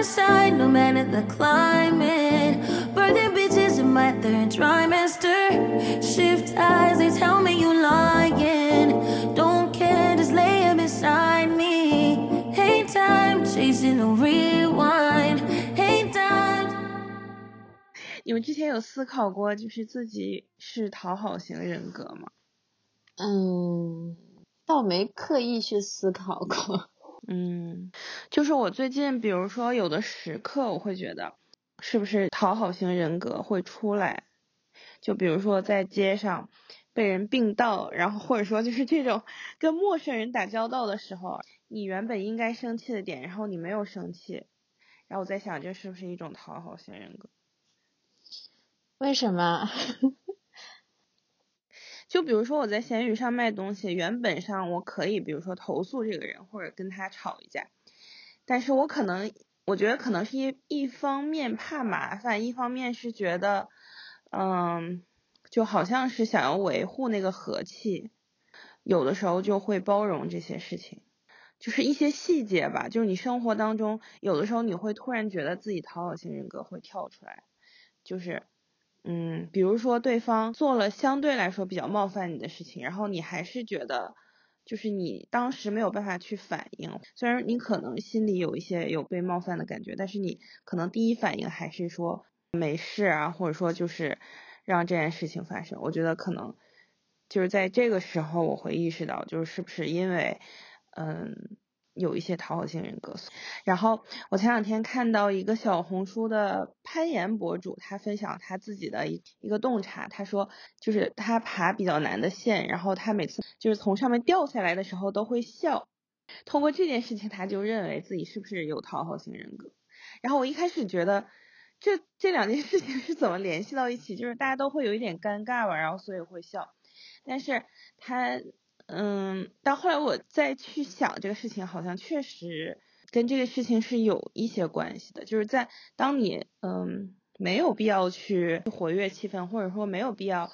inside, no matter the climate. Birthday bitches in my third trimester. Shift eyes, they tell me you lying. Don't care, just lay it beside me. Hate time, chasing a rewind. Hate time. 你们之前有思考过，就是自己是讨好型人格吗？嗯，倒没刻意去思考过。嗯，就是我最近，比如说有的时刻，我会觉得是不是讨好型人格会出来？就比如说在街上被人并道，然后或者说就是这种跟陌生人打交道的时候，你原本应该生气的点，然后你没有生气，然后我在想，这是不是一种讨好型人格？为什么？就比如说我在闲鱼上卖东西，原本上我可以，比如说投诉这个人或者跟他吵一架，但是我可能我觉得可能是一一方面怕麻烦，一方面是觉得，嗯，就好像是想要维护那个和气，有的时候就会包容这些事情，就是一些细节吧，就是你生活当中有的时候你会突然觉得自己讨好型人格会跳出来，就是。嗯，比如说对方做了相对来说比较冒犯你的事情，然后你还是觉得，就是你当时没有办法去反应，虽然你可能心里有一些有被冒犯的感觉，但是你可能第一反应还是说没事啊，或者说就是让这件事情发生。我觉得可能就是在这个时候，我会意识到，就是是不是因为，嗯。有一些讨好型人格，然后我前两天看到一个小红书的攀岩博主，他分享他自己的一一个洞察，他说就是他爬比较难的线，然后他每次就是从上面掉下来的时候都会笑，通过这件事情他就认为自己是不是有讨好型人格，然后我一开始觉得这这两件事情是怎么联系到一起，就是大家都会有一点尴尬吧，然后所以会笑，但是他。嗯，但后来我再去想这个事情，好像确实跟这个事情是有一些关系的。就是在当你嗯没有必要去活跃气氛，或者说没有必要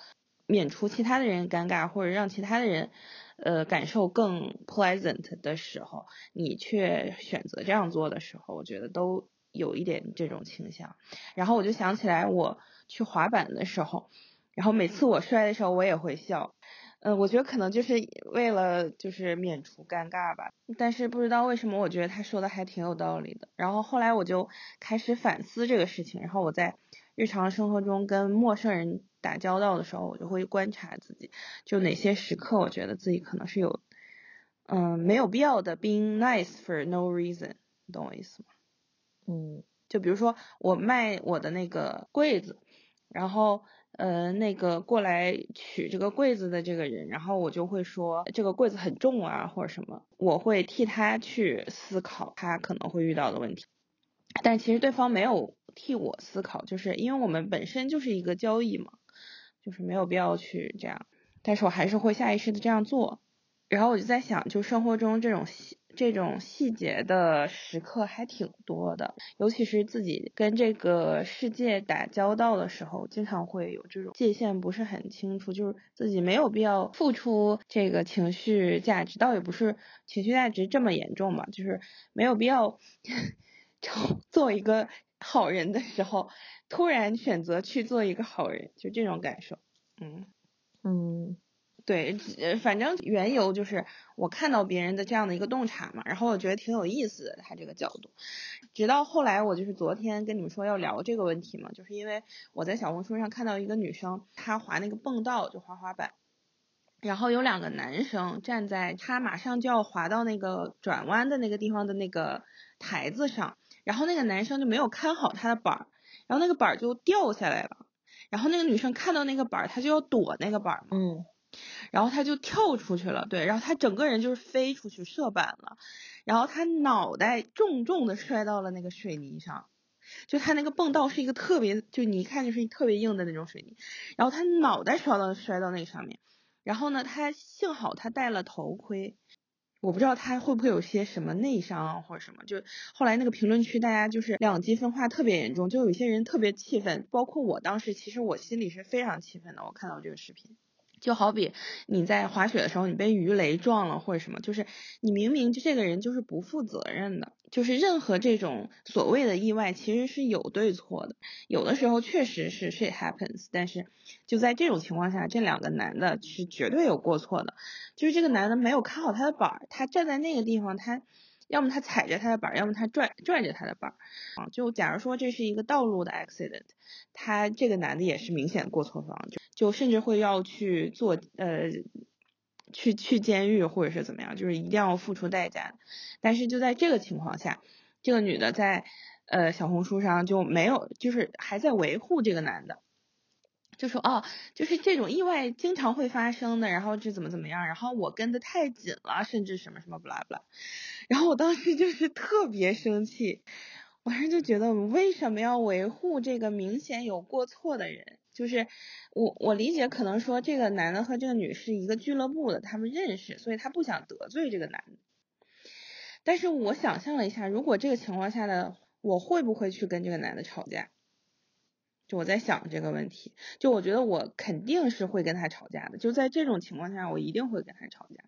免除其他的人尴尬，或者让其他的人呃感受更 pleasant 的时候，你却选择这样做的时候，我觉得都有一点这种倾向。然后我就想起来我去滑板的时候，然后每次我摔的时候，我也会笑。嗯，我觉得可能就是为了就是免除尴尬吧，但是不知道为什么，我觉得他说的还挺有道理的。然后后来我就开始反思这个事情，然后我在日常生活中跟陌生人打交道的时候，我就会观察自己，就哪些时刻我觉得自己可能是有，嗯，没有必要的 being nice for no reason，你懂我意思吗？嗯，就比如说我卖我的那个柜子，然后。呃，那个过来取这个柜子的这个人，然后我就会说这个柜子很重啊，或者什么，我会替他去思考他可能会遇到的问题，但其实对方没有替我思考，就是因为我们本身就是一个交易嘛，就是没有必要去这样，但是我还是会下意识的这样做，然后我就在想，就生活中这种这种细节的时刻还挺多的，尤其是自己跟这个世界打交道的时候，经常会有这种界限不是很清楚，就是自己没有必要付出这个情绪价值，倒也不是情绪价值这么严重吧，就是没有必要 做一个好人的时候，突然选择去做一个好人，就这种感受，嗯嗯。对，反正缘由就是我看到别人的这样的一个洞察嘛，然后我觉得挺有意思的他这个角度。直到后来我就是昨天跟你们说要聊这个问题嘛，就是因为我在小红书上看到一个女生，她滑那个蹦道就滑滑板，然后有两个男生站在她马上就要滑到那个转弯的那个地方的那个台子上，然后那个男生就没有看好他的板儿，然后那个板儿就掉下来了，然后那个女生看到那个板儿，她就要躲那个板儿嘛。嗯。然后他就跳出去了，对，然后他整个人就是飞出去射板了，然后他脑袋重重的摔到了那个水泥上，就他那个蹦道是一个特别，就你一看就是特别硬的那种水泥，然后他脑袋摔到摔到那个上面，然后呢，他幸好他戴了头盔，我不知道他会不会有些什么内伤啊或者什么，就后来那个评论区大家就是两极分化特别严重，就有一些人特别气愤，包括我当时其实我心里是非常气愤的，我看到这个视频。就好比你在滑雪的时候，你被鱼雷撞了或者什么，就是你明明就这个人就是不负责任的，就是任何这种所谓的意外其实是有对错的，有的时候确实是 shit happens，但是就在这种情况下，这两个男的是绝对有过错的，就是这个男的没有看好他的板儿，他站在那个地方，他要么他踩着他的板儿，要么他拽拽着他的板儿，啊，就假如说这是一个道路的 accident，他这个男的也是明显过错方，就就甚至会要去做呃，去去监狱或者是怎么样，就是一定要付出代价。但是就在这个情况下，这个女的在呃小红书上就没有，就是还在维护这个男的，就说哦，就是这种意外经常会发生的，然后这怎么怎么样，然后我跟的太紧了，甚至什么什么不拉不拉。然后我当时就是特别生气，我当时就觉得我们为什么要维护这个明显有过错的人？就是我我理解，可能说这个男的和这个女是一个俱乐部的，他们认识，所以他不想得罪这个男的。但是我想象了一下，如果这个情况下的我会不会去跟这个男的吵架？就我在想这个问题，就我觉得我肯定是会跟他吵架的。就在这种情况下，我一定会跟他吵架。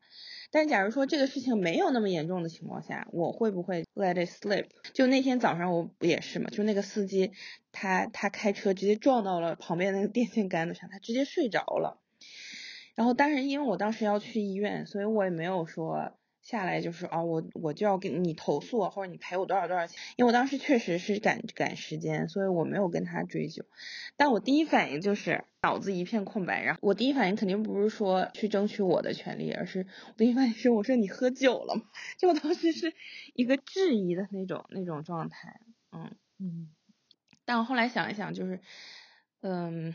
但假如说这个事情没有那么严重的情况下，我会不会 let it slip？就那天早上我不也是嘛？就那个司机，他他开车直接撞到了旁边那个电线杆子上，他直接睡着了。然后，但是因为我当时要去医院，所以我也没有说。下来就是啊，我我就要给你投诉，或者你赔我多少多少钱，因为我当时确实是赶赶时间，所以我没有跟他追究。但我第一反应就是脑子一片空白，然后我第一反应肯定不是说去争取我的权利，而是我第一反应是我说你喝酒了吗？就我当时是一个质疑的那种那种状态，嗯嗯。但我后来想一想，就是嗯，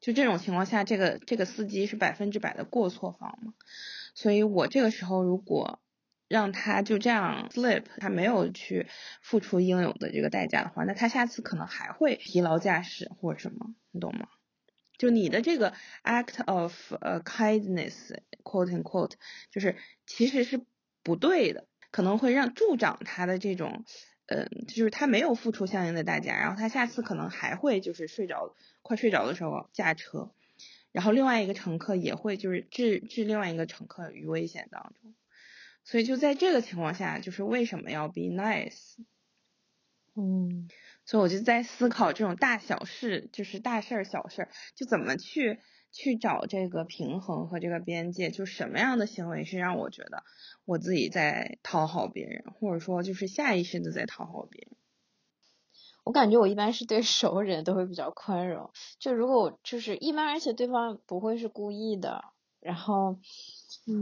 就这种情况下，这个这个司机是百分之百的过错方嘛？所以我这个时候如果让他就这样 slip，他没有去付出应有的这个代价的话，那他下次可能还会疲劳驾驶或者什么，你懂吗？就你的这个 act of 呃 kindness，quote unquote，就是其实是不对的，可能会让助长他的这种，嗯，就是他没有付出相应的代价，然后他下次可能还会就是睡着，快睡着的时候驾车。然后另外一个乘客也会就是置置另外一个乘客于危险当中，所以就在这个情况下，就是为什么要 be nice？嗯，所以我就在思考这种大小事，就是大事儿小事儿，就怎么去去找这个平衡和这个边界，就什么样的行为是让我觉得我自己在讨好别人，或者说就是下意识的在讨好别人。我感觉我一般是对熟人都会比较宽容，就如果我就是一般，而且对方不会是故意的，然后，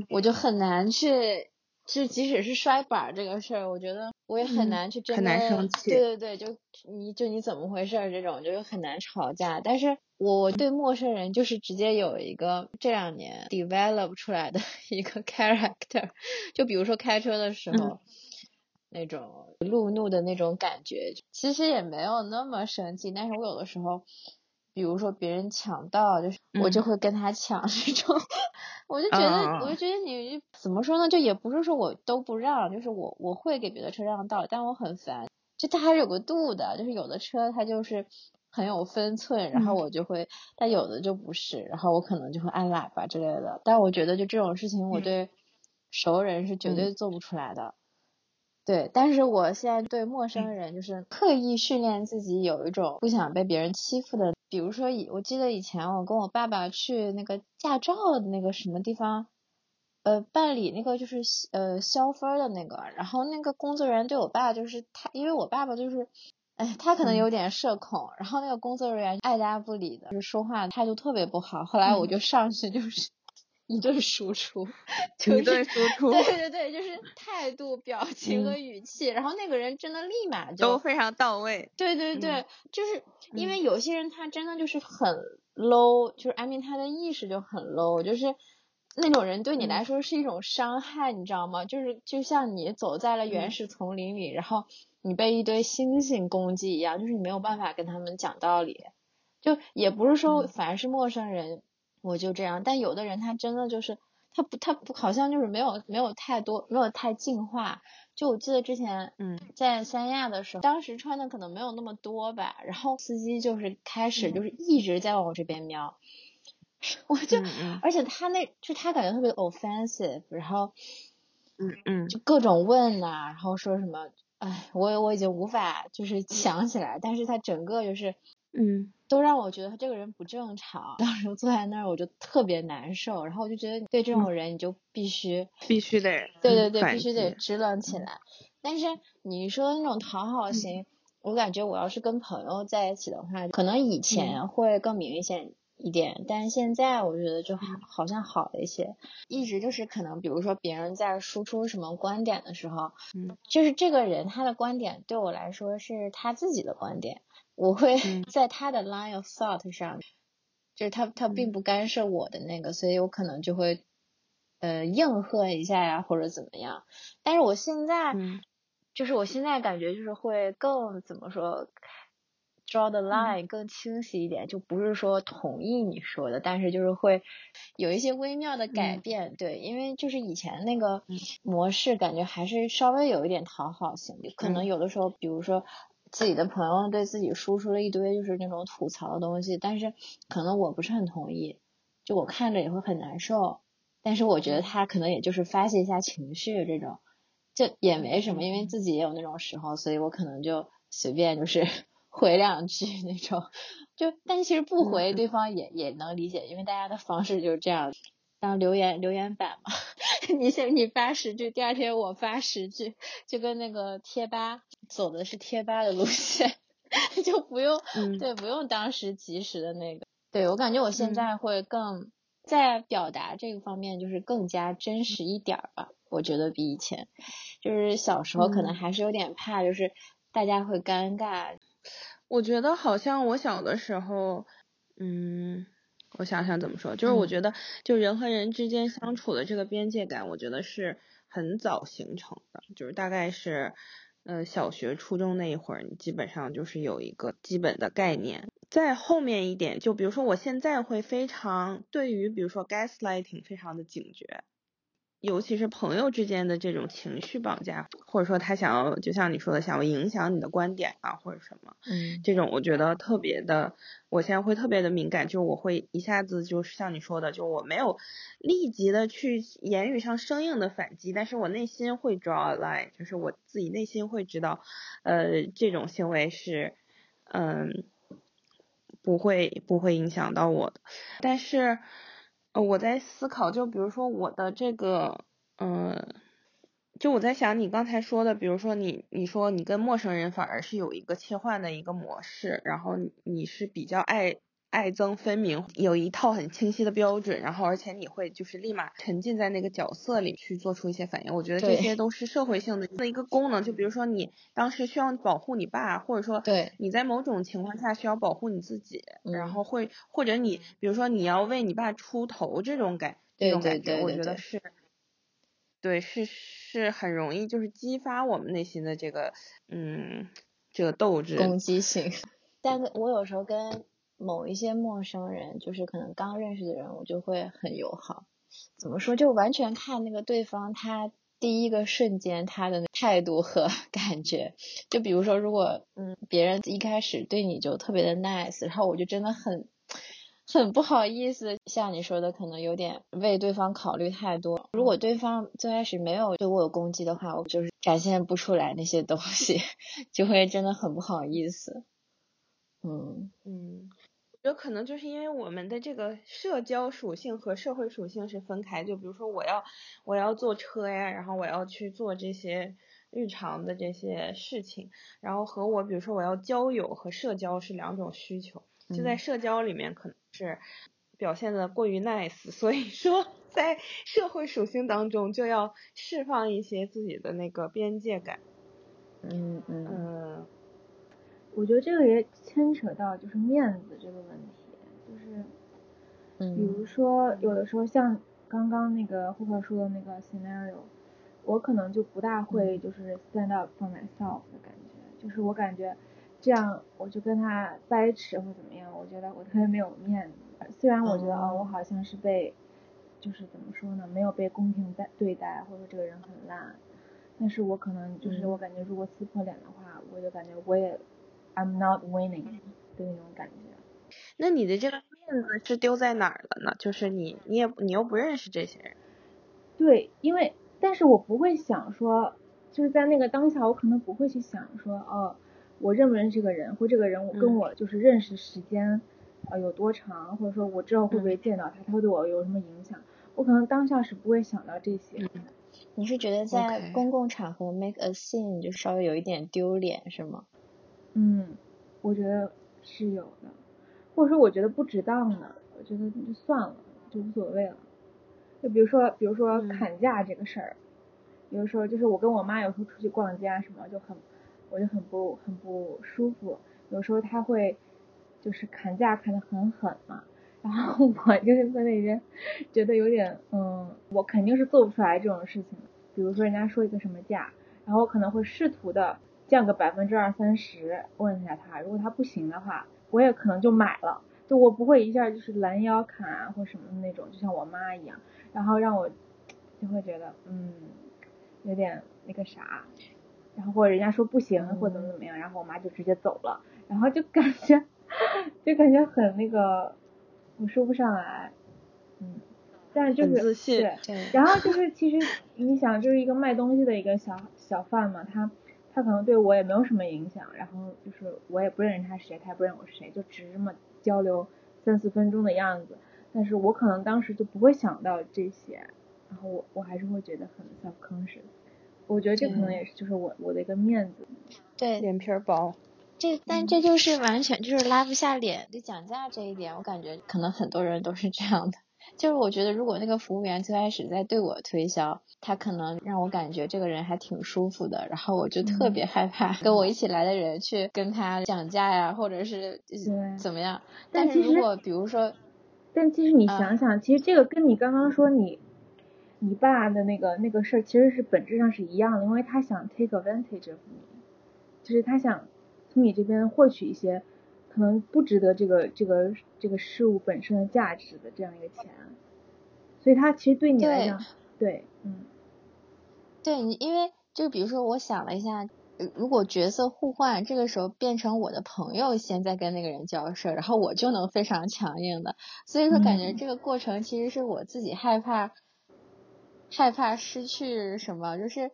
我就很难去，就即使是摔板这个事儿，我觉得我也很难去真的，很难生气。对对对，就你就你怎么回事儿这种，就是很难吵架。但是我对陌生人就是直接有一个这两年 develop 出来的 一个 character，就比如说开车的时候。那种路怒的那种感觉，其实也没有那么生气。但是我有的时候，比如说别人抢道，就是我就会跟他抢 这种，我就觉得，我就觉得你怎么说呢？就也不是说我都不让，就是我我会给别的车让道，但我很烦，就它还是有个度的，就是有的车它就是很有分寸，然后我就会，但有的就不是，然后我可能就会按喇叭之类的。但我觉得就这种事情，我对熟人是绝对做不出来的。对，但是我现在对陌生人就是刻意训练自己有一种不想被别人欺负的。比如说以我记得以前我跟我爸爸去那个驾照的那个什么地方，呃，办理那个就是呃消分的那个，然后那个工作人员对我爸就是他，因为我爸爸就是，哎，他可能有点社恐，然后那个工作人员爱答不理的，就是说话态度特别不好。后来我就上去就是。一顿输出，一顿输出，对对对，就是态度、表情和语气，然后那个人真的立马就都非常到位。对对对，就是因为有些人他真的就是很 low，就是艾米他的意识就很 low，就是那种人对你来说是一种伤害，你知道吗？就是就像你走在了原始丛林里，然后你被一堆猩猩攻击一样，就是你没有办法跟他们讲道理。就也不是说凡是陌生人。我就这样，但有的人他真的就是他不他不好像就是没有没有太多没有太进化。就我记得之前嗯。在三亚的时候，当时穿的可能没有那么多吧，然后司机就是开始就是一直在往我这边瞄，我就，嗯嗯。而且他那就他感觉特别 offensive，然后嗯嗯。就各种问呐、然后说什么，哎，我我已经无法就是想起来，但是他整个就是嗯都让我觉得他这个人不正常。当时坐在那儿我就特别难受，然后我就觉得对这种人你就必须，必须得对对对，必须得支棱起来。但是你说那种讨好型，我感觉我要是跟朋友在一起的话，可能以前会更明显一点，但是现在我觉得就好好像好了一些。一直就是可能，比如说别人在输出什么观点的时候，嗯，就是这个人他的观点对我来说是他自己的观点，我会嗯 在他的 line of thought 上，就是他他并不干涉我的那个，所以我可能就会呃应和一下呀，或者怎么样。但是我现在。嗯就是我现在感觉就是会更怎么说，draw the line 更清晰一点，就不是说同意你说的，但是就是会有一些微妙的改嗯变，对，因为就是以前那个嗯模式感觉还是稍微有一点讨好型，可能嗯有的时候，比如说。自己的朋友对自己输出了一堆就是那种吐槽的东西，但是可能我不是很同意，就我看着也会很难受，但是我觉得他可能也就是发泄一下情绪这种，就也没什么，因为自己也有那种时候，所以我可能就随便就是 回两句那种，就但其实不回嗯。对方也也能理解，因为大家的方式就是这样，当留言留言板嘛，你先你发十句，第二天我发十句，就跟那个贴吧走的是贴吧的路线，就不用嗯对不用当时及时的那个，对我感觉我现嗯在会更。在表达这个方面，就是更加真实一点儿吧。我觉得比以前，就是小时候可能嗯还是有点怕，就是大家会尴尬。我觉得好像我小的时候，嗯，我想想怎么说，就是我嗯觉得就人和人之间相处的这个边界感，我觉得是很早形成的，就是大概是，呃，小学、初中那一会儿，你基本上就是有一个基本的概念。再后面一点，就比如说我现在会非常对于比如说 gaslighting 非常的警觉，尤其是朋友之间的这种情绪绑架，或者说他想要，就像你说的，想要影响你的观点啊，或者什么，嗯。这种我觉得特别的，我现在会特别的敏感，就我会一下子就是像你说的，就我没有立即的去言语上生硬的反击，但是我内心会 draw a line，就是我自己内心会知道，呃，这种行为是，嗯，不会不会影响到我的，但是，呃，我在思考，就比如说我的这个，嗯。就我在想你刚才说的，比如说你你说你跟陌生人反而是有一个切换的一个模式，然后你你是比较爱爱憎分明，有一套很清晰的标准，然后而且你会就是立马沉浸在那个角色里去做出一些反应。我觉得这些都是社会性的的一个功能。就比如说你当时需要保护你爸，或者说对你在某种情况下需要保护你自己，然嗯后会或者你比如说你要为你爸出头这种感这对对种感觉，我对对对觉得是。对，是是很容易就是激发我们内心的这个嗯这个斗志。攻击性。但是我有时候跟某一些陌生人，就是可能刚认识的人，我就会很友好。怎么说？就完全看那个对方他第一个瞬间他的态度和 感觉。就比如说，如果嗯别人一开始对你就特别的 nice，然后我就真的很。很不好意思，像你说的，可能有点为对方考虑太多。如果对方最开始没有对我有攻击的话，我就是展现不出来那些东西，就会真的很不好意思。嗯嗯，觉得可能就是因为我们的这个社交属性和社会属性是分开。就比如说我要我要坐车呀，然后我要去做这些日常的这些事情，然后和我比如说我要交友和社交是两种需求。就在嗯社交里面可能是表现的过于 nice，所以说在社会属性当中就要释放一些自己的那个边界感。嗯嗯嗯我觉得这个也牵扯到就是面子这个问题，就是比如嗯说有的时候像刚刚那个霍克说的那个 scenario，我可能就不大会就是 stand up for myself 的感觉，就是我感觉这样我就跟他掰扯或怎么样，我觉得我特别没有面子。虽然我觉得哦，我好像是被就是怎么说呢，没有被公平待对待，或者说这个人很烂，但是我可能就是我感觉如果撕破脸的话，我就感觉我也 I'm not winning 的那种感觉。那你的这个面子是丢在哪儿了呢？就是你你也你又不认识这些人。对，因为但是我不会想说，就是在那个当下，我可能不会去想说，哦，我认不认识这个人，或这个人我跟我就是认识时间啊有多长，或者说我之后会不会见到他，他会对我有什么影响，我可能当下是不会想到这些。你是觉得在公共场合 make a scene 就稍微有一点丢脸是吗？嗯，我觉得是有的，或者说我觉得不值当的，我觉得就算了，就无所谓了。就比如说，比如说砍价这个事儿，有的时候就是我跟我妈有时候出去逛街啊什么，就很，我就很不很不舒服。有时候她会就是砍价砍的很狠嘛，然后我就是在那边觉得有点，嗯，我肯定是做不出来这种事情。比如说人家说一个什么价，然后我可能会试图的降个百分之二三十，问一下他，如果他不行的话，我也可能就买了，就我不会一下就是拦腰砍啊或什么的那种，就像我妈一样。然后让我就会觉得，嗯，有点那个啥，然后或者人家说不行或怎么怎么样，然后我妈就直接走了，然后就感觉 就感觉很那个，我说不上来，嗯，但是就是对，然后就是其实你想就是一个卖东西的一个小小贩嘛，他他可能对我也没有什么影响，然后就是我也不认识他谁，他也不认我是谁，就只是这么交流三四分钟的样子。但是我可能当时就不会想到这些，然后我我还是会觉得很 self-conscious。我觉得这可能也是就是我我的一个面子，对，脸皮薄。这但这就是完全就是拉不下脸，就讲价这一点，我感觉可能很多人都是这样的。就是我觉得如果那个服务员最开始在对我推销，他可能让我感觉这个人还挺舒服的，然后我就特别害怕跟我一起来的人去跟他讲价呀，或者是怎么样。但是如果比如说。但其实你想想，其实这个跟你刚刚说你你爸的那个那个事儿，其实是本质上是一样的，因为他想 take advantage of 你，就是他想从你这边获取一些可能不值得这个这个这个事物本身的价值的这样一个钱，所以他其实对你来讲，对，嗯，对你，因为就比如说，我想了一下。如果角色互换，这个时候变成我的朋友先在跟那个人交涉，然后我就能非常强硬的。所以说，感觉这个过程其实是我自己害怕，害怕失去什么，就是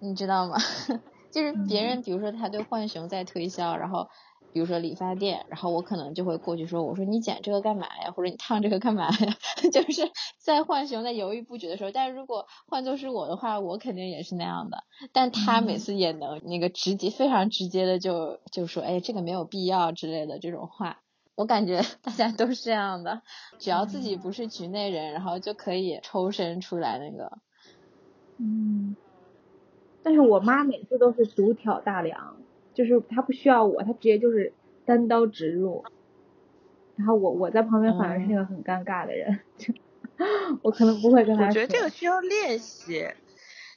你知道吗？就是别人，比如说他对浣熊在推销，然后。比如说理发店，然后我可能就会过去说，我说你剪这个干嘛呀？或者你烫这个干嘛呀？就是在浣熊在犹豫不决的时候，但是如果换作是我的话，我肯定也是那样的。但他每次也能那个直接非常直接的就就说，哎，这个没有必要之类的这种话。我感觉 大家都是这样的，只要自己不是局内人，然后就可以抽身出来那个。嗯，但是我妈每次都是独挑大梁。就是他不需要我，他直接就是单刀直入，然后我我在旁边反而是那个很尴尬的人，我可能不会跟他。我觉得这个需要练习，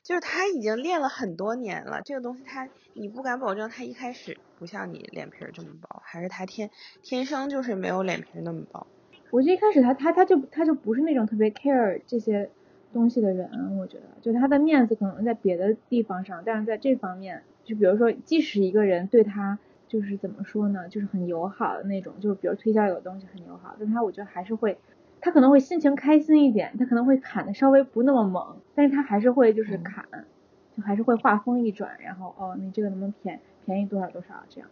就是他已经练了很多年了，这个东西他你不敢保证他一开始不像你脸皮这么薄，还是他天天生就是没有脸皮那么薄。我觉得一开始他他他就他就不是那种特别 care 这些东西的人，我觉得就他的面子可能在别的地方上，但是在这方面。就比如说，即使一个人对他就是怎么说呢，就是很友好的那种，就是比如推销有东西很友好，但他我觉得还是会，他可能会心情开心一点，他可能会砍的稍微不那么猛，但是他还是会就是砍，就还是会话锋一转，然后哦，你这个能不能便便宜多少多少这样。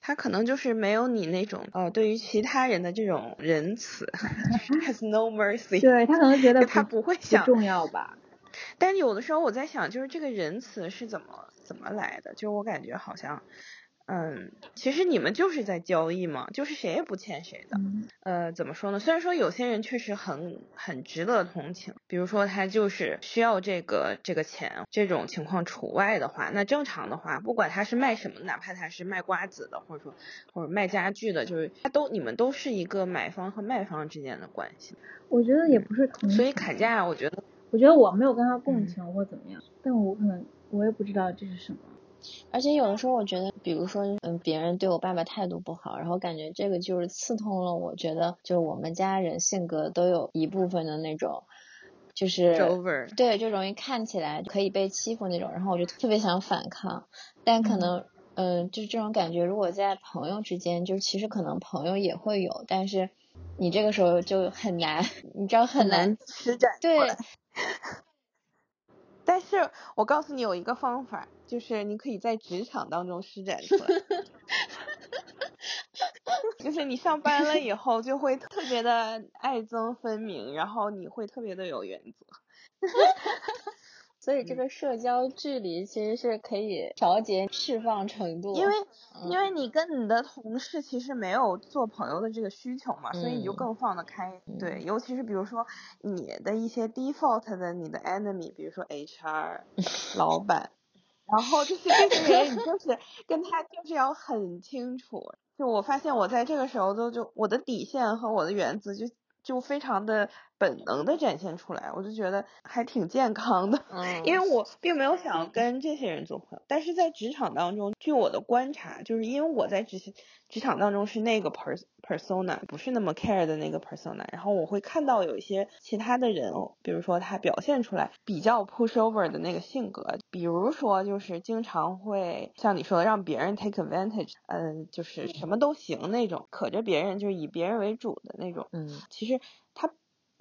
他可能就是没有你那种呃，对于其他人的这种仁慈，has no mercy。对他可能觉得他不会想重要吧。但是有的时候我在想，就是这个仁慈是怎么怎么来的？就我感觉好像，嗯，其实你们就是在交易嘛，就是谁也不欠谁的。呃，怎么说呢？虽然说有些人确实很很值得同情，比如说他就是需要这个这个钱，这种情况除外的话，那正常的话，不管他是卖什么，哪怕他是卖瓜子的，或者说或者卖家具的，就是他都你们都是一个买方和卖方之间的关系。我觉得也不是，所以砍价，我觉得。我觉得我没有跟他共情或怎么样，但我可能我也不知道这是什么。而且有的时候我觉得，比如说，嗯，别人对我爸爸态度不好，然后感觉这个就是刺痛了。我觉得，就我们家人性格都有一部分的那种，就是对，就容易看起来可以被欺负那种。然后我就特别想反抗，但可能，嗯，就是这种感觉，如果在朋友之间，就其实可能朋友也会有，但是。你这个时候就很难，你知道很难施展对来。但是我告诉你有一个方法，就是你可以在职场当中施展出来。就是你上班了以后就会特别的爱憎分明，然后你会特别的有原则。所以这个社交距离其实是可以调节释放程度，因为嗯因为你跟你的同事其实没有做朋友的这个需求嘛，所以你就嗯更放得开。对，尤其是比如说你的一些 default 的你的 enemy，比如说 HR 老板，然后这些这些人，你就是跟他就是要很清楚。就我发现我在这个时候都就我的底线和我的原则就就非常的本能的展现出来，我就觉得还挺健康的。嗯，因为我并没有想要跟这些人做朋友，但是在职场当中，据我的观察，就是因为我在职职场当中是那个 pers persona，不是那么 care 的那个 persona，然后我会看到有一些其他的人哦，比如说他表现出来比较 push over 的那个性格，比如说就是经常会像你说的让别人 take advantage，嗯、就是什么都行那种，可着别人就是以别人为主的那种，嗯。其实他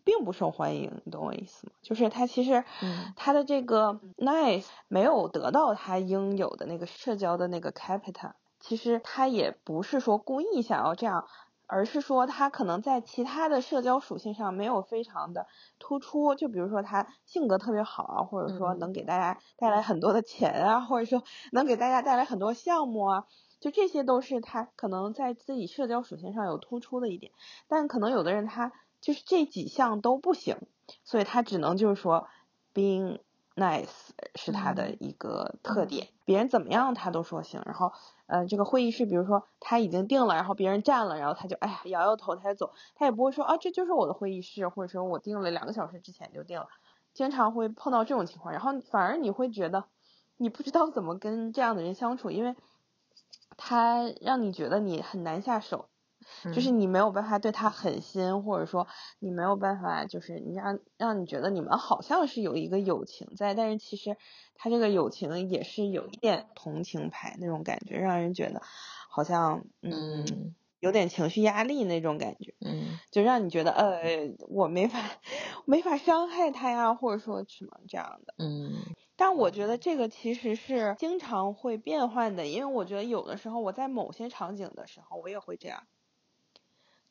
并不受欢迎，你懂我意思吗？就是他其实嗯他的这个 nice 没有得到他应有的那个社交的那个 capital，其实他也不是说故意想要这样。而是说他可能在其他的社交属性上没有非常的突出，就比如说他性格特别好啊，或者说嗯能给大家带来很多的钱啊，或者说能给大家带来很多项目啊，就这些都是他可能在自己社交属性上有突出的一点。但可能有的人他就是这几项都不行，所以他只能就是说 being nice 是他的嗯一个特点，别人怎么样他都说行。然后呃，这个会议室，比如说他已经定了，然后别人占了，然后他就哎呀摇摇头他就走，他也不会说啊这就是我的会议室，或者说我定了两个小时之前就定了，经常会碰到这种情况，然后反而你会觉得你不知道怎么跟这样的人相处，因为他让你觉得你很难下手。就是嗯。你没有办法对他狠心，或者说你没有办法，就是你让让你觉得你们好像是有一个友情在，但是其实他这个友情也是有一点同情牌那种感觉，让人觉得好像嗯嗯。有点情绪压力那种感觉，嗯。就让你觉得呃我没法没法伤害他呀，或者说什么这样的。嗯。但我觉得这个其实是经常会变换的，因为我觉得有的时候我在某些场景的时候我也会这样，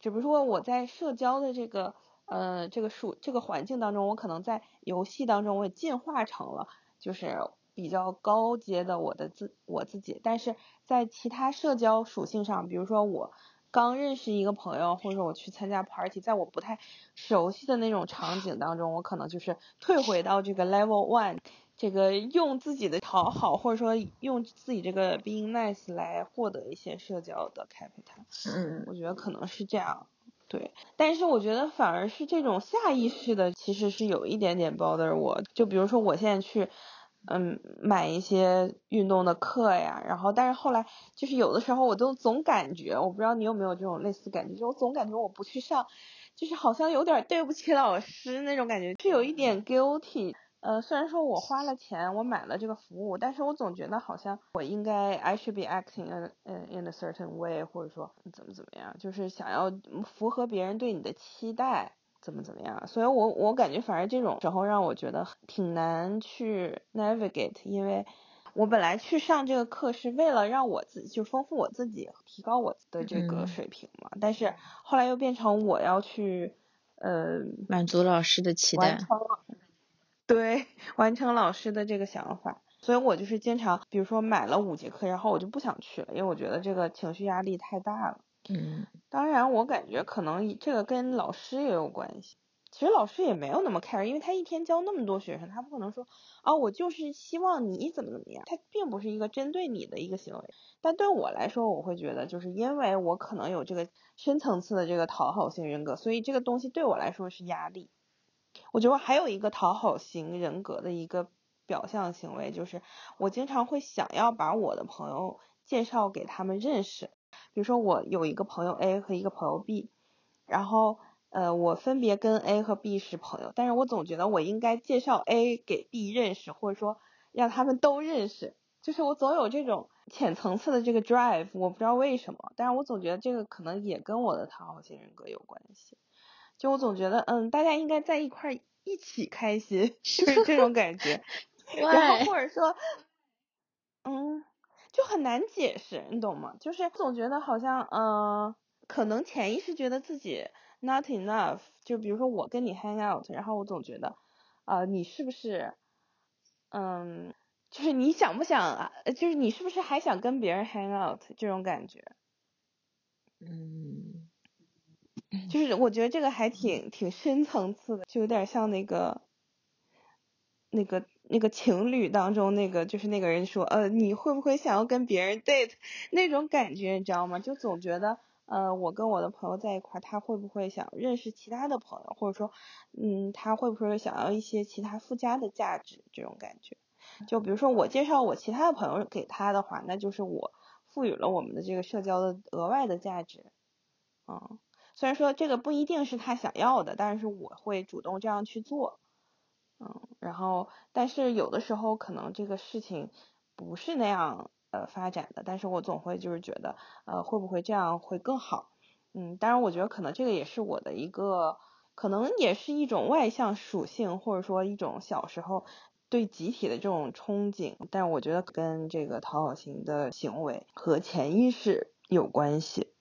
只不过我在社交的这个呃这个属这个环境当中，我可能在游戏当中我也进化成了就是比较高阶的我的自我自己，但是在其他社交属性上，比如说我刚认识一个朋友，或者我去参加 party，在我不太熟悉的那种场景当中，我可能就是退回到这个 level one，这个用自己的讨好，或者说用自己这个 being nice 来获得一些社交的 capital。嗯我觉得可能是这样，对。但是我觉得反而是这种下意识的，其实是有一点点 bother 我。就比如说我现在去，嗯，买一些运动的课呀，然后但是后来就是有的时候我都总感觉，我不知道你有没有这种类似感觉，就我总感觉我不去上，就是好像有点对不起老师那种感觉，是有一点 guilty。呃，虽然说我花了钱，我买了这个服务，但是我总觉得好像我应该 I should be acting in in in a certain way，或者说怎么怎么样，就是想要符合别人对你的期待，怎么怎么样。所以我我感觉反而这种时候让我觉得挺难去 navigate，因为我本来去上这个课是为了让我自己就丰富我自己，提高我的这个嗯。水平嘛，但是后来又变成我要去呃满足老师的期待。完，成了，对，完成老师的这个想法。所以我就是经常，比如说买了五节课，然后我就不想去了，因为我觉得这个情绪压力太大了。嗯当然，我感觉可能这个跟老师也有关系。其实老师也没有那么 care，因为他一天教那么多学生，他不可能说啊，我就是希望你怎么怎么样，他并不是一个针对你的一个行为。但对我来说，我会觉得，就是因为我可能有这个深层次的这个讨好型人格，所以这个东西对我来说是压力。我觉得还有一个讨好型人格的一个表象行为，就是我经常会想要把我的朋友介绍给他们认识。比如说我有一个朋友 A 和一个朋友 B，然后呃我分别跟 A 和 B 是朋友，但是我总觉得我应该介绍 A 给 B 认识，或者说让他们都认识，就是我总有这种浅层次的这个 drive，我不知道为什么，但是我总觉得这个可能也跟我的讨好型人格有关系。就我总觉得，嗯，大家应该在一块儿一起开心，就是 这种感觉。然后或者说，嗯，就很难解释，你懂吗？就是总觉得好像，嗯，可能潜意识觉得自己 not enough。就比如说我跟你 hang out，然后我总觉得，呃，你是不是，嗯，就是你想不想啊？就是你是不是还想跟别人 hang out 这种感觉？嗯。就是我觉得这个还挺挺深层次的，就有点像那个那个那个情侣当中那个，就是那个人说，呃，你会不会想要跟别人 date 那种感觉，你知道吗？就总觉得，呃，我跟我的朋友在一块，他会不会想认识其他的朋友，或者说，嗯，他会不会想要一些其他附加的价值这种感觉？就比如说我介绍我其他的朋友给他的话，那就是我赋予了我们的这个社交的额外的价值，嗯。虽然说这个不一定是他想要的，但是我会主动这样去做，嗯，然后但是有的时候可能这个事情不是那样呃发展的，但是我总会就是觉得呃会不会这样会更好，嗯，当然我觉得可能这个也是我的一个可能也是一种外向属性，或者说一种小时候对集体的这种憧憬，但我觉得跟这个讨好型的行为和潜意识有关系，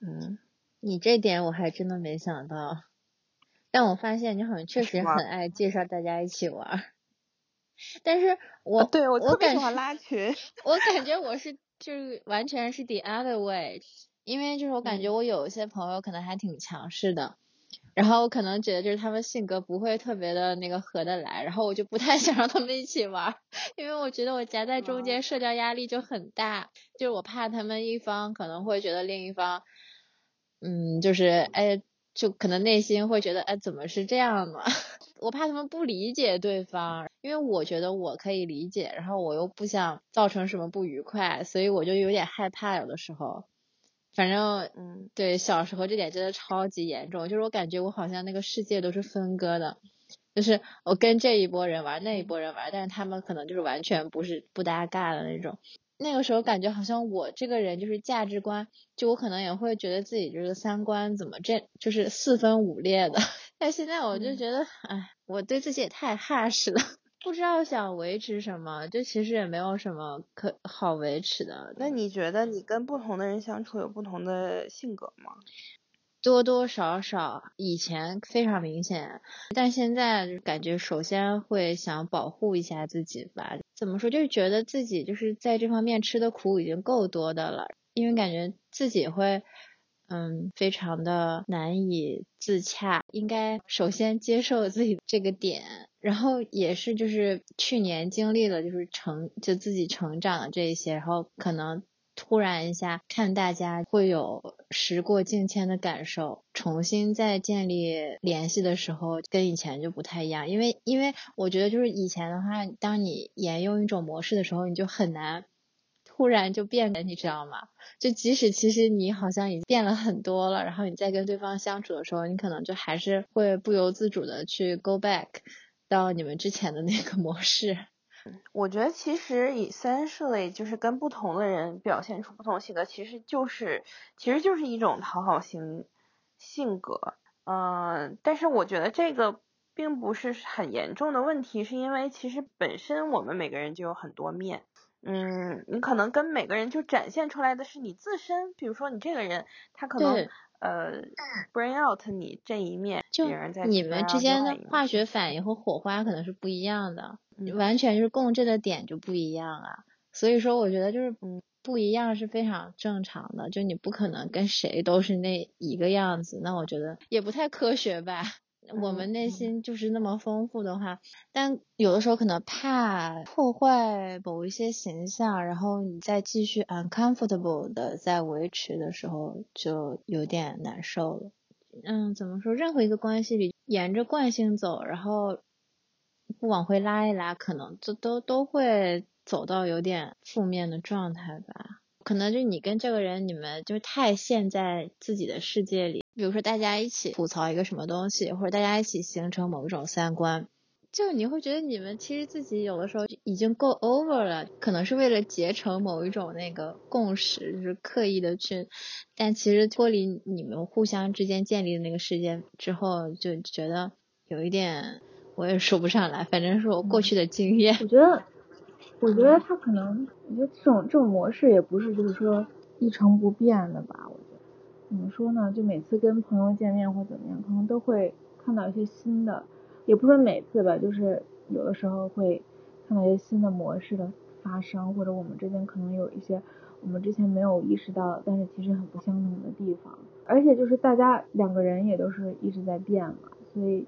嗯。你这点我还真的没想到，但我发现你好像确实很爱介绍大家一起玩，但是我对我特别喜欢拉群，我感觉我是就是完全是 the other way，因为就是我感觉我有一些朋友可能还挺强势的，然后我可能觉得就是他们性格不会特别的那个合得来，然后我就不太 想让他们一起玩，因为我觉得我夹在中间社交压力就很大，就是我怕他们一方可能会觉得另一方。嗯，就是哎，就可能内心会觉得哎，怎么是这样呢？我怕他们不理解对方，因为我觉得我可以理解，然后我又不想造成什么不愉快，所以我就有点害怕。有的时候，反正嗯，对，小时候这点真的超级严重，就是我感觉我好像那个世界都是分割的，就是我跟这一波人玩，那一波人玩，但是他们可能就是完全不是不搭嘎的那种。那个时候感觉好像我这个人就是价值观，就我可能也会觉得自己这个三观怎么这就是四分五裂的。但现在我就觉得，哎，我对自己也太 harsh 了，不知道想维持什么，就其实也没有什么可好维持的。那你觉得你跟不同的人相处有不同的性格吗？多多少少以前非常明显，但现在感觉首先会想保护一下自己吧。怎么说？就是觉得自己就是在这方面吃的苦已经够多的了，因为感觉自己会嗯非常的难以自洽。应该首先接受自己这个点，然后也是就是去年经历了就是成就自己成长的这一些，然后可能。突然一下，看大家会有时过境迁的感受，重新再建立联系的时候，跟以前就不太一样。因为，因为我觉得就是以前的话，当你沿用一种模式的时候，你就很难突然就变了，你知道吗？就即使其实你好像已经变了很多了，然后你再跟对方相处的时候，你可能就还是会不由自主的去 go back 到你们之前的那个模式。我觉得其实 essentially 就是跟不同的人表现出不同性格，其实就是其实就是一种讨好型性格。嗯，但是我觉得这个并不是很严重的问题，是因为其实本身我们每个人就有很多面。嗯，你可能跟每个人就展现出来的是你自身，比如说你这个人，他可能呃 bring out 你这一面，就你们之间的化学反应和火花可能是不一样的。完全就是共振的点就不一样啊，所以说我觉得就是不一样是非常正常的，就你不可能跟谁都是那一个样子，那我觉得也不太科学吧。我们内心就是那么丰富的话，但有的时候可能怕破坏某一些形象，然后你再继续 uncomfortable 的在维持的时候，就有点难受了。嗯，怎么说？任何一个关系里，沿着惯性走，然后。不往回拉一拉，可能就都都会走到有点负面的状态吧。可能就你跟这个人，你们就太陷在自己的世界里。比如说，大家一起吐槽一个什么东西，或者大家一起形成某一种三观，就你会觉得你们其实自己有的时候已经够 over 了，可能是为了结成某一种那个共识，就是刻意的去，但其实脱离你们互相之间建立的那个世界之后，就觉得有一点，我也说不上来，反正是我过去的经验。我觉得，我觉得他可能，我觉得这种这种模式也不是就是说一成不变的吧。我觉得怎么说呢？就每次跟朋友见面或怎么样，可能都会看到一些新的。也不说每次吧，就是有的时候会看到一些新的模式的发生，或者我们之间可能有一些我们之前没有意识到，但是其实很不相同的地方。而且就是大家两个人也都是一直在变嘛，所以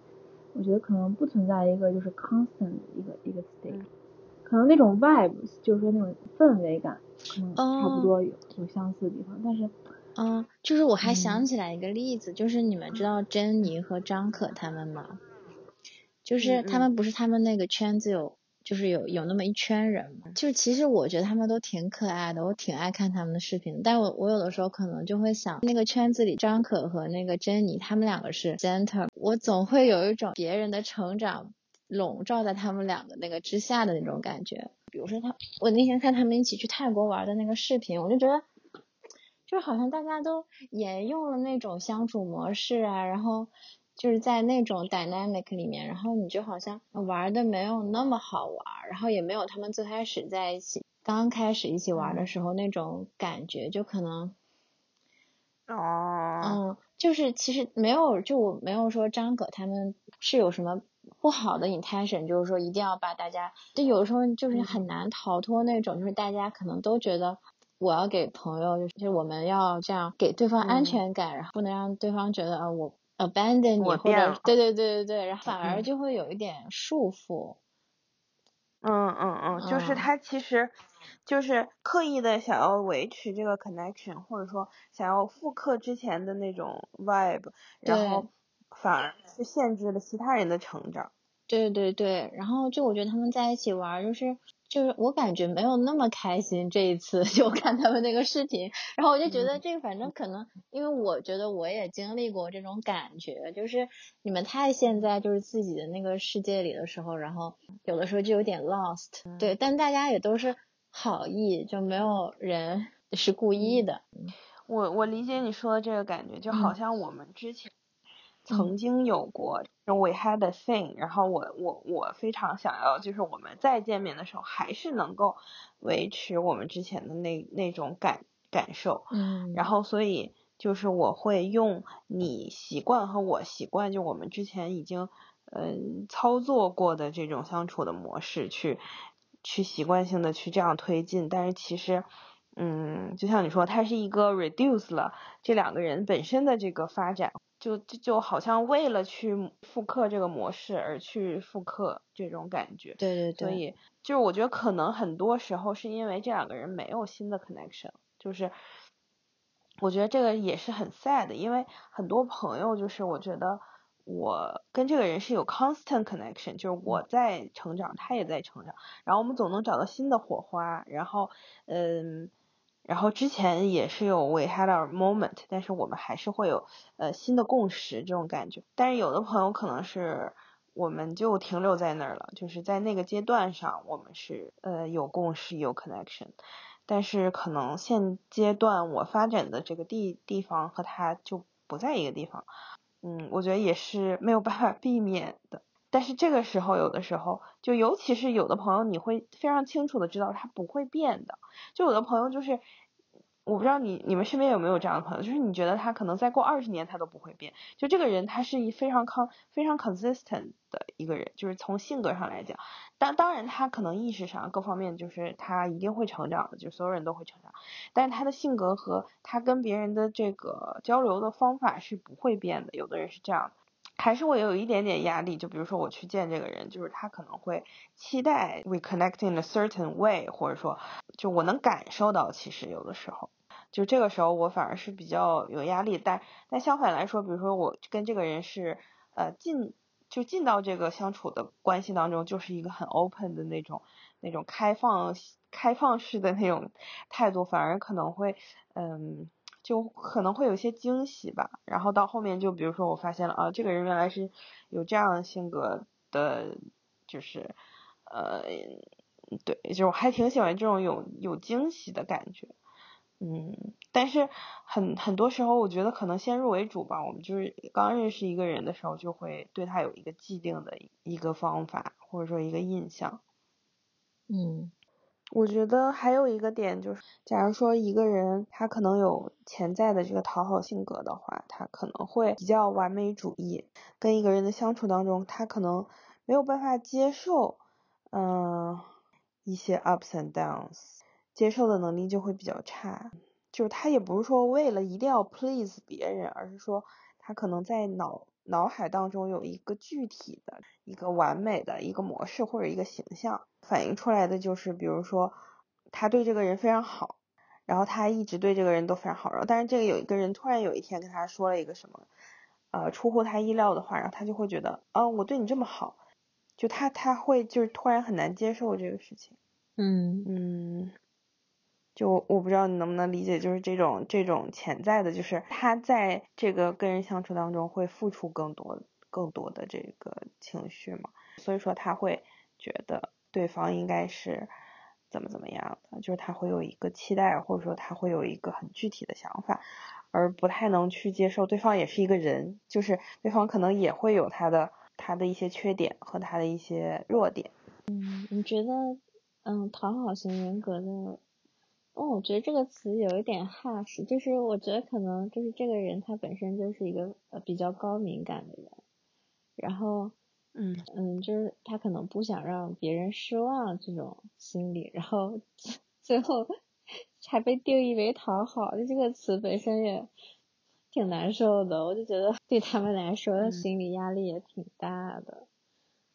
我觉得可能不存在一个就是 constant 一个一个 state，可能那种 vibe 就是说那种氛围感可能差不多有有相似的地方，但是嗯，就是我还想起来一个例子，就是你们知道珍妮和张可他们吗？就是他们不是他们那个圈子有，就是有有那么一圈人嘛。就其实我觉得他们都挺可爱的，我挺爱看他们的视频。但我我有的时候可能就会想，那个圈子里张可和那个珍妮，他们两个是 center，我总会有一种别人的成长笼罩在他们两个那个之下的那种感觉。比如说他，我那天看他们一起去泰国玩的那个视频，我就觉得，就好像大家都沿用了那种相处模式啊，然后。就是在那种 dynamic 里面，然后你就好像玩的没有那么好玩，然后也没有他们最开始在一起刚开始一起玩的时候那种感觉，就可能，哦，嗯，就是其实没有，就我没有说张葛他们是有什么不好的 intention，就是说一定要把大家，就有时候就是很难逃脱那种，就是大家可能都觉得我要给朋友，就是我们要这样给对方安全感，然后不能让对方觉得啊我。abandon 你或者对对对对对，然后反而就会有一点束缚。嗯嗯嗯，就是他其实就是刻意的想要维持这个 connection，或者说想要复刻之前的那种 vibe，然后反而是限制了其他人的成长。对对对，然后就我觉得他们在一起玩就是。就是我感觉没有那么开心这一次，就看他们那个视频，然后我就觉得这个反正可能，因为我觉得我也经历过这种感觉，就是你们太陷在就是自己的那个世界里的时候，然后有的时候就有点 lost，对，但大家也都是好意，就没有人是故意的。我我理解你说的这个感觉，就好像我们之前。曾经有过，we had a thing，然后我我我非常想要，就是我们再见面的时候，还是能够维持我们之前的那那种感感受，嗯，然后所以就是我会用你习惯和我习惯，就我们之前已经嗯操作过的这种相处的模式去去习惯性的去这样推进，但是其实嗯，就像你说，它是一个 reduce 了这两个人本身的这个发展。就就就好像为了去复刻这个模式而去复刻这种感觉，对对对，所以就是我觉得可能很多时候是因为这两个人没有新的 connection，就是我觉得这个也是很 sad，因为很多朋友就是我觉得我跟这个人是有 constant connection，就是我在成长，他也在成长，然后我们总能找到新的火花，然后嗯。然后之前也是有 we had our moment，但是我们还是会有呃新的共识这种感觉。但是有的朋友可能是我们就停留在那儿了，就是在那个阶段上我们是呃有共识有 connection，但是可能现阶段我发展的这个地地方和他就不在一个地方，嗯，我觉得也是没有办法避免的。但是这个时候，有的时候，就尤其是有的朋友，你会非常清楚的知道他不会变的。就有的朋友就是，我不知道你你们身边有没有这样的朋友，就是你觉得他可能再过二十年他都不会变。就这个人，他是一非常 con 非常 consistent 的一个人，就是从性格上来讲。当当然他可能意识上各方面就是他一定会成长的，就所有人都会成长。但是他的性格和他跟别人的这个交流的方法是不会变的。有的人是这样的。还是会有一点点压力，就比如说我去见这个人，就是他可能会期待 we connect in a certain way，或者说就我能感受到，其实有的时候，就这个时候我反而是比较有压力。但但相反来说，比如说我跟这个人是呃进就进到这个相处的关系当中，就是一个很 open 的那种那种开放开放式的那种态度，反而可能会嗯。就可能会有些惊喜吧，然后到后面就比如说我发现了啊，这个人原来是有这样性格的就是呃，对，就我还挺喜欢这种有有惊喜的感觉。嗯，但是很很多时候，我觉得可能先入为主吧。我们就是刚认识一个人的时候，就会对他有一个既定的一个方法，或者说一个印象。嗯，我觉得还有一个点就是，假如说一个人他可能有潜在的这个讨好性格的话，他可能会比较完美主义，跟一个人的相处当中，他可能没有办法接受，嗯，一些 ups and downs。接受的能力就会比较差，就是他也不是说为了一定要 please 别人，而是说他可能在脑脑海当中有一个具体的一个完美的一个模式或者一个形象，反映出来的就是，比如说他对这个人非常好，然后他一直对这个人都非常好，然后但是这个有一个人突然有一天跟他说了一个什么，呃，出乎他意料的话，然后他就会觉得，哦，我对你这么好，就他他会就是突然很难接受这个事情，嗯。嗯。就我不知道你能不能理解，就是这种这种潜在的，就是他在这个跟人相处当中会付出更多更多的这个情绪嘛，所以说他会觉得对方应该是怎么怎么样的，就是他会有一个期待，或者说他会有一个很具体的想法，而不太能去接受对方也是一个人，就是对方可能也会有他的他的一些缺点和他的一些弱点。嗯，你觉得嗯讨好型人格的？哦，我觉得这个词有一点 harsh，就是我觉得可能就是这个人他本身就是一个呃比较高敏感的人，然后嗯嗯，就是他可能不想让别人失望这种心理，然后最后还被定义为讨好，就这个词本身也挺难受的，我就觉得对他们来说心理压力也挺大的。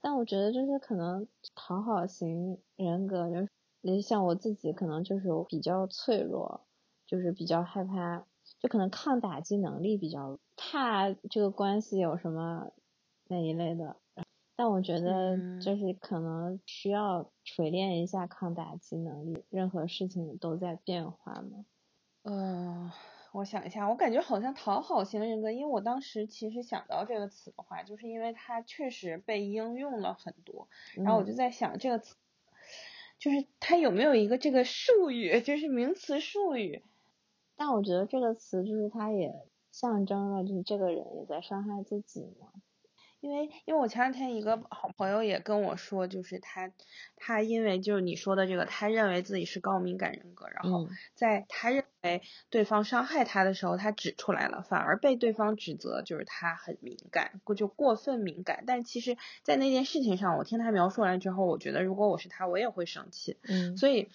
但我觉得就是可能讨好型人格就是。那像我自己可能就是比较脆弱，就是比较害怕，就可能抗打击能力比较怕这个关系有什么那一类的。但我觉得就是可能需要锤炼一下抗打击能力，任何事情都在变化嘛。嗯，我想一下，我感觉好像讨好型人格，因为我当时其实想到这个词的话，就是因为它确实被应用了很多，然后我就在想这个词。就是它有没有一个这个术语，就是名词术语？但我觉得这个词就是它也象征了，就是这个人也在伤害自己嘛。因为因为我前两天一个好朋友也跟我说，就是他他因为就是你说的这个，他认为自己是高敏感人格，然后在他认为对方伤害他的时候，他指出来了，反而被对方指责就是他很敏感，过就过分敏感。但其实，在那件事情上，我听他描述完之后，我觉得如果我是他，我也会生气。嗯，所以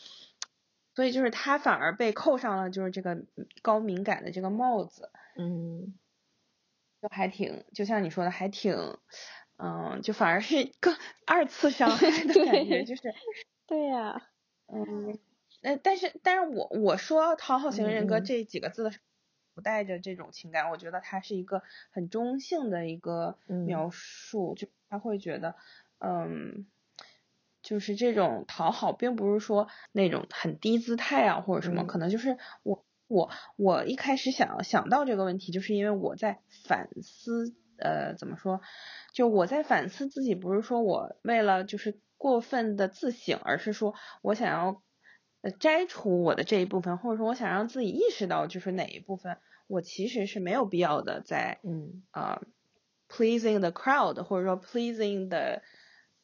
所以就是他反而被扣上了就是这个高敏感的这个帽子。嗯。就还挺，就像你说的，还挺，嗯，就反而是更 二次伤害的感觉，就是，对呀，嗯，那，但是，但是我我说讨好型人格这几个字的时候，不带着这种情感，我觉得它是一个很中性的一个描述，就他会觉得，嗯，就是这种讨好，并不是说那种很低姿态啊或者什么，可能就是我。我我一开始想想到这个问题，就是因为我在反思，呃，怎么说？就我在反思自己，不是说我为了就是过分的自省，而是说我想要呃摘除我的这一部分，或者说我想让自己意识到，就是哪一部分我其实是没有必要的在嗯啊 pleasing the crowd，或者说 pleasing the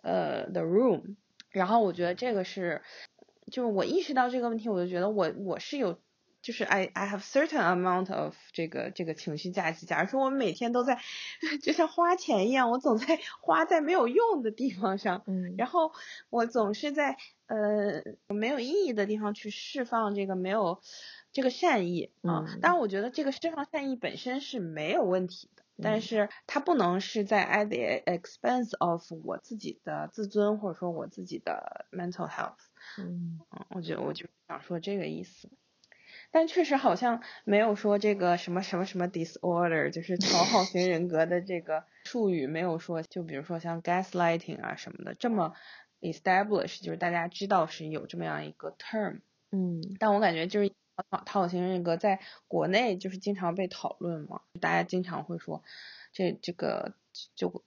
呃 the room。然后我觉得这个是，就是我意识到这个问题，我就觉得我我是有。就是 I I have certain amount of 这个这个情绪价值。假如说我每天都在，就像花钱一样，我总在花在没有用的地方上，嗯，然后我总是在呃没有意义的地方去释放这个没有这个善意啊。当然，我觉得这个释放善意本身是没有问题的，但是它不能是在 at the expense of 我自己的自尊或者说我自己的 mental health。嗯，我觉得我就想说这个意思。但确实好像没有说这个什么什么什么 disorder 就是讨好型人格的这个术语没有说，就比如说像 gaslighting 啊什么的，这么 establish 就是大家知道是有这么样一个 term 嗯，但我感觉就是讨好型人格在国内就是经常被讨论嘛，大家经常会说这这个就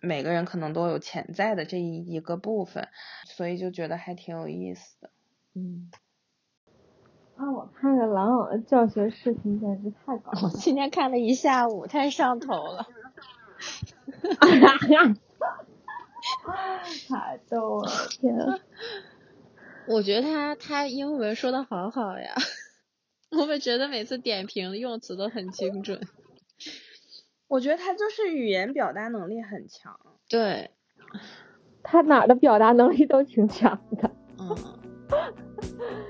每个人可能都有潜在的这一一个部分，所以就觉得还挺有意思的。嗯。啊，我看着狼的教学视频简直太搞了。今天看了一下午，太上头了。太逗了，天、啊！我觉得他他英文说的好好呀，我们觉得每次点评用词都很精准。我觉得他就是语言表达能力很强。对，他哪儿的表达能力都挺强的。嗯。